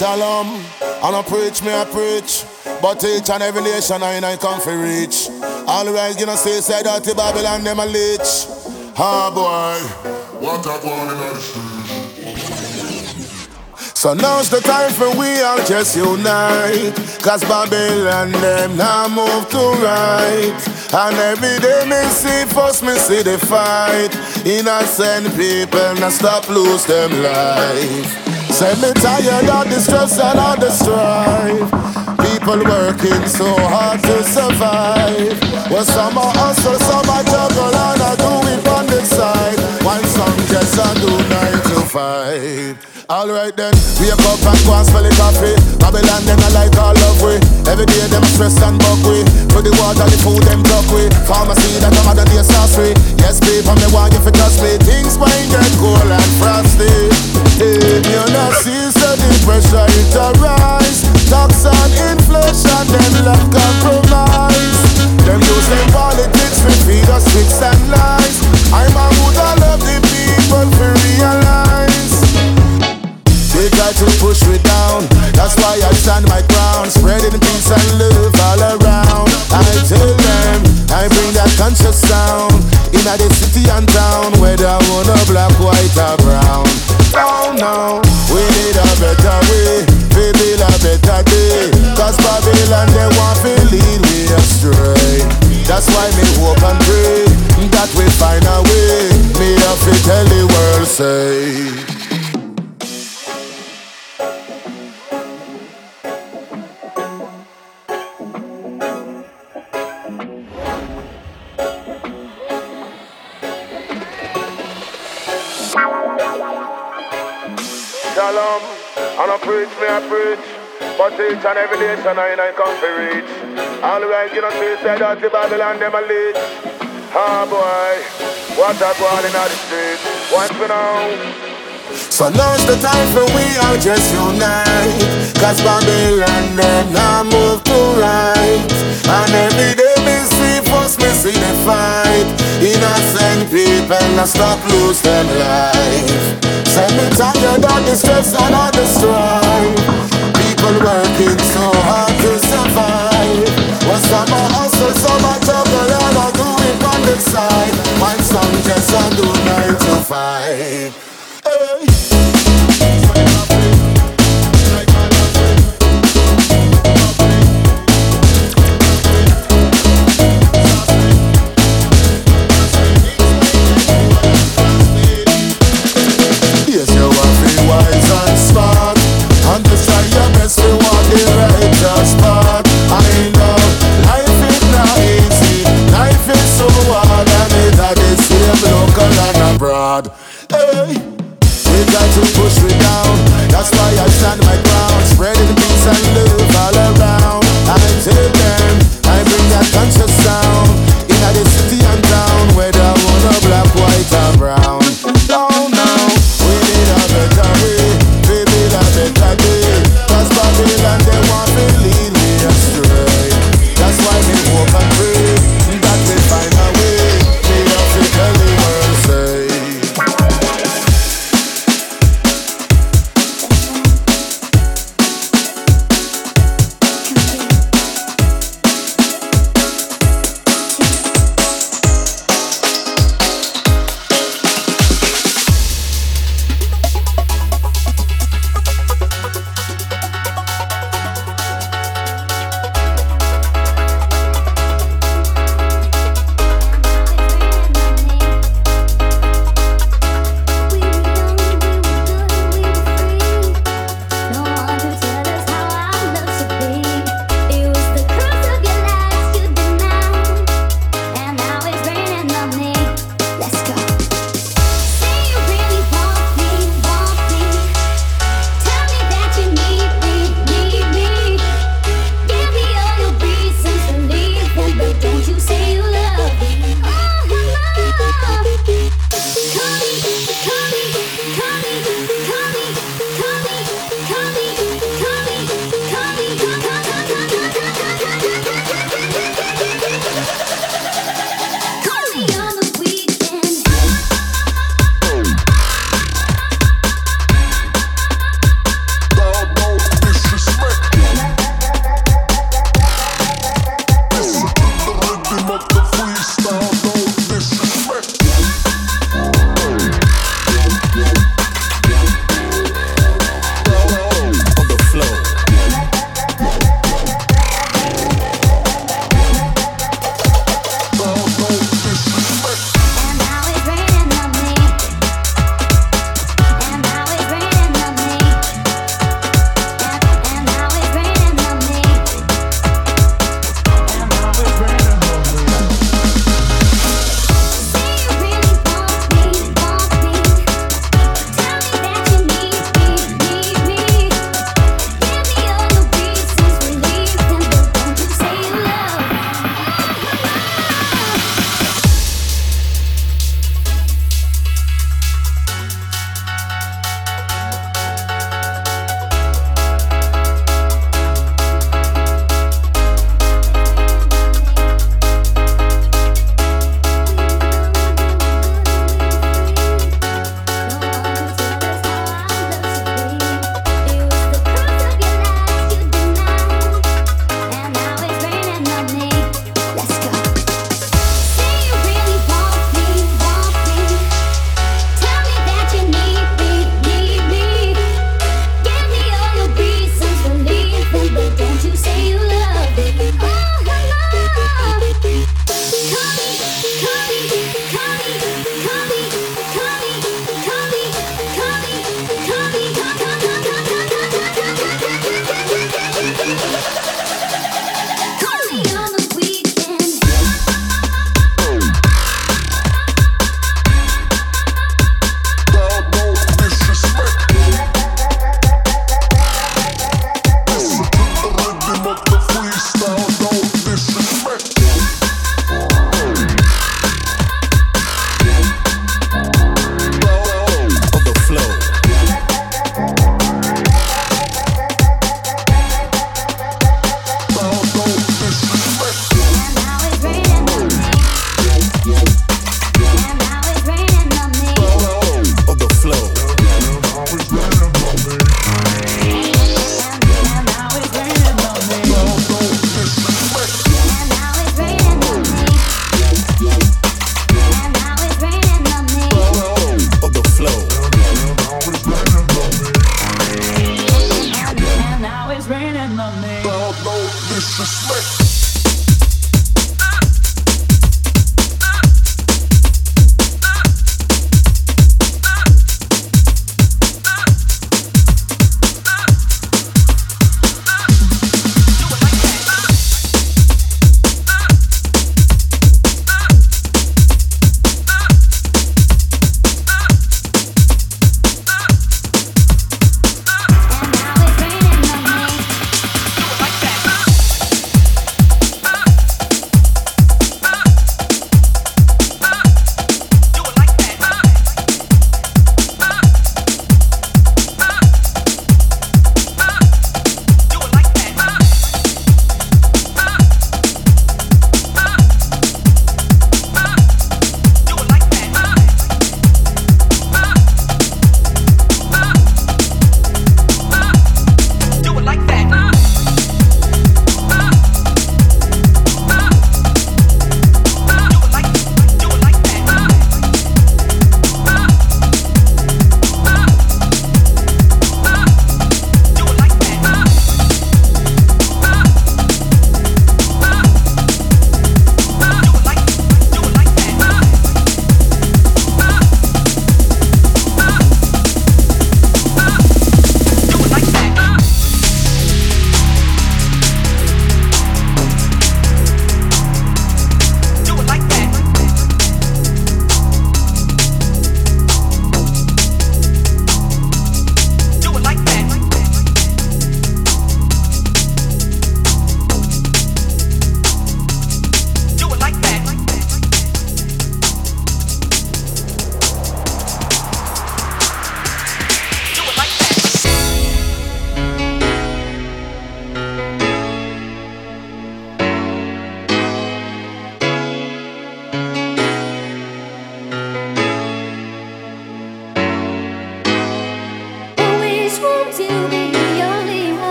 Shalom, I don't preach, me I preach. But each and every nation I ain't come for reach. The right, you know, say, say that to Babylon, them a leech. Ah, boy. What a going in the. So now's the time for we all just unite. Cause Babylon them now move to right. And every day me see first me see the fight. Innocent people now stop lose them life. Say me tired of the stress and all the strife. People working so hard to survive. Well, some are hustle, some are juggle, and I do it on the side. One some just a do nine five. Alright then, wake up and go and spell it coffee. Babylon them I like all love we. Every day them stress and bug we. To the water, the food them talk we. Pharmacy that I'm other day sorcery. Yes, people, me want you to trust me. Things might get cold and frosty. Hey, you not see the pressure it arise. Tax and inflation, them love compromise. Them use them politics to feed us tricks and lies. I'm a good, I love the people to realize. They try to push me down. That's why I stand my ground, spreading peace and love all around. I tell them I bring that conscious sound in the city and town, whether I wanna black, white or brown. Oh no, we need a better way, we build a better day. Cause Babylon they want to lead me astray. That's why me hope and pray that we find a way. Me have to tell the world say. Shalom, and I preach, me I preach. But each and every nation I ain't come for reach. All right, you know, say, say that the Babylon, them a leech. Ah, boy, what a going in the street. Watch me now. So now's the time for we all just unite Cause Babylon them now move to right And every day me see first me see the fight Innocent people now stop lose them life Send me tired of the stress and all the strife People working so hard to survive. Well some are hustle, some are juggle And I do it on the side. My son just a do nine to five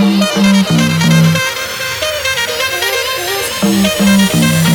Thank you.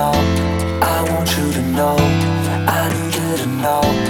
know, I want you to know, I need you to know.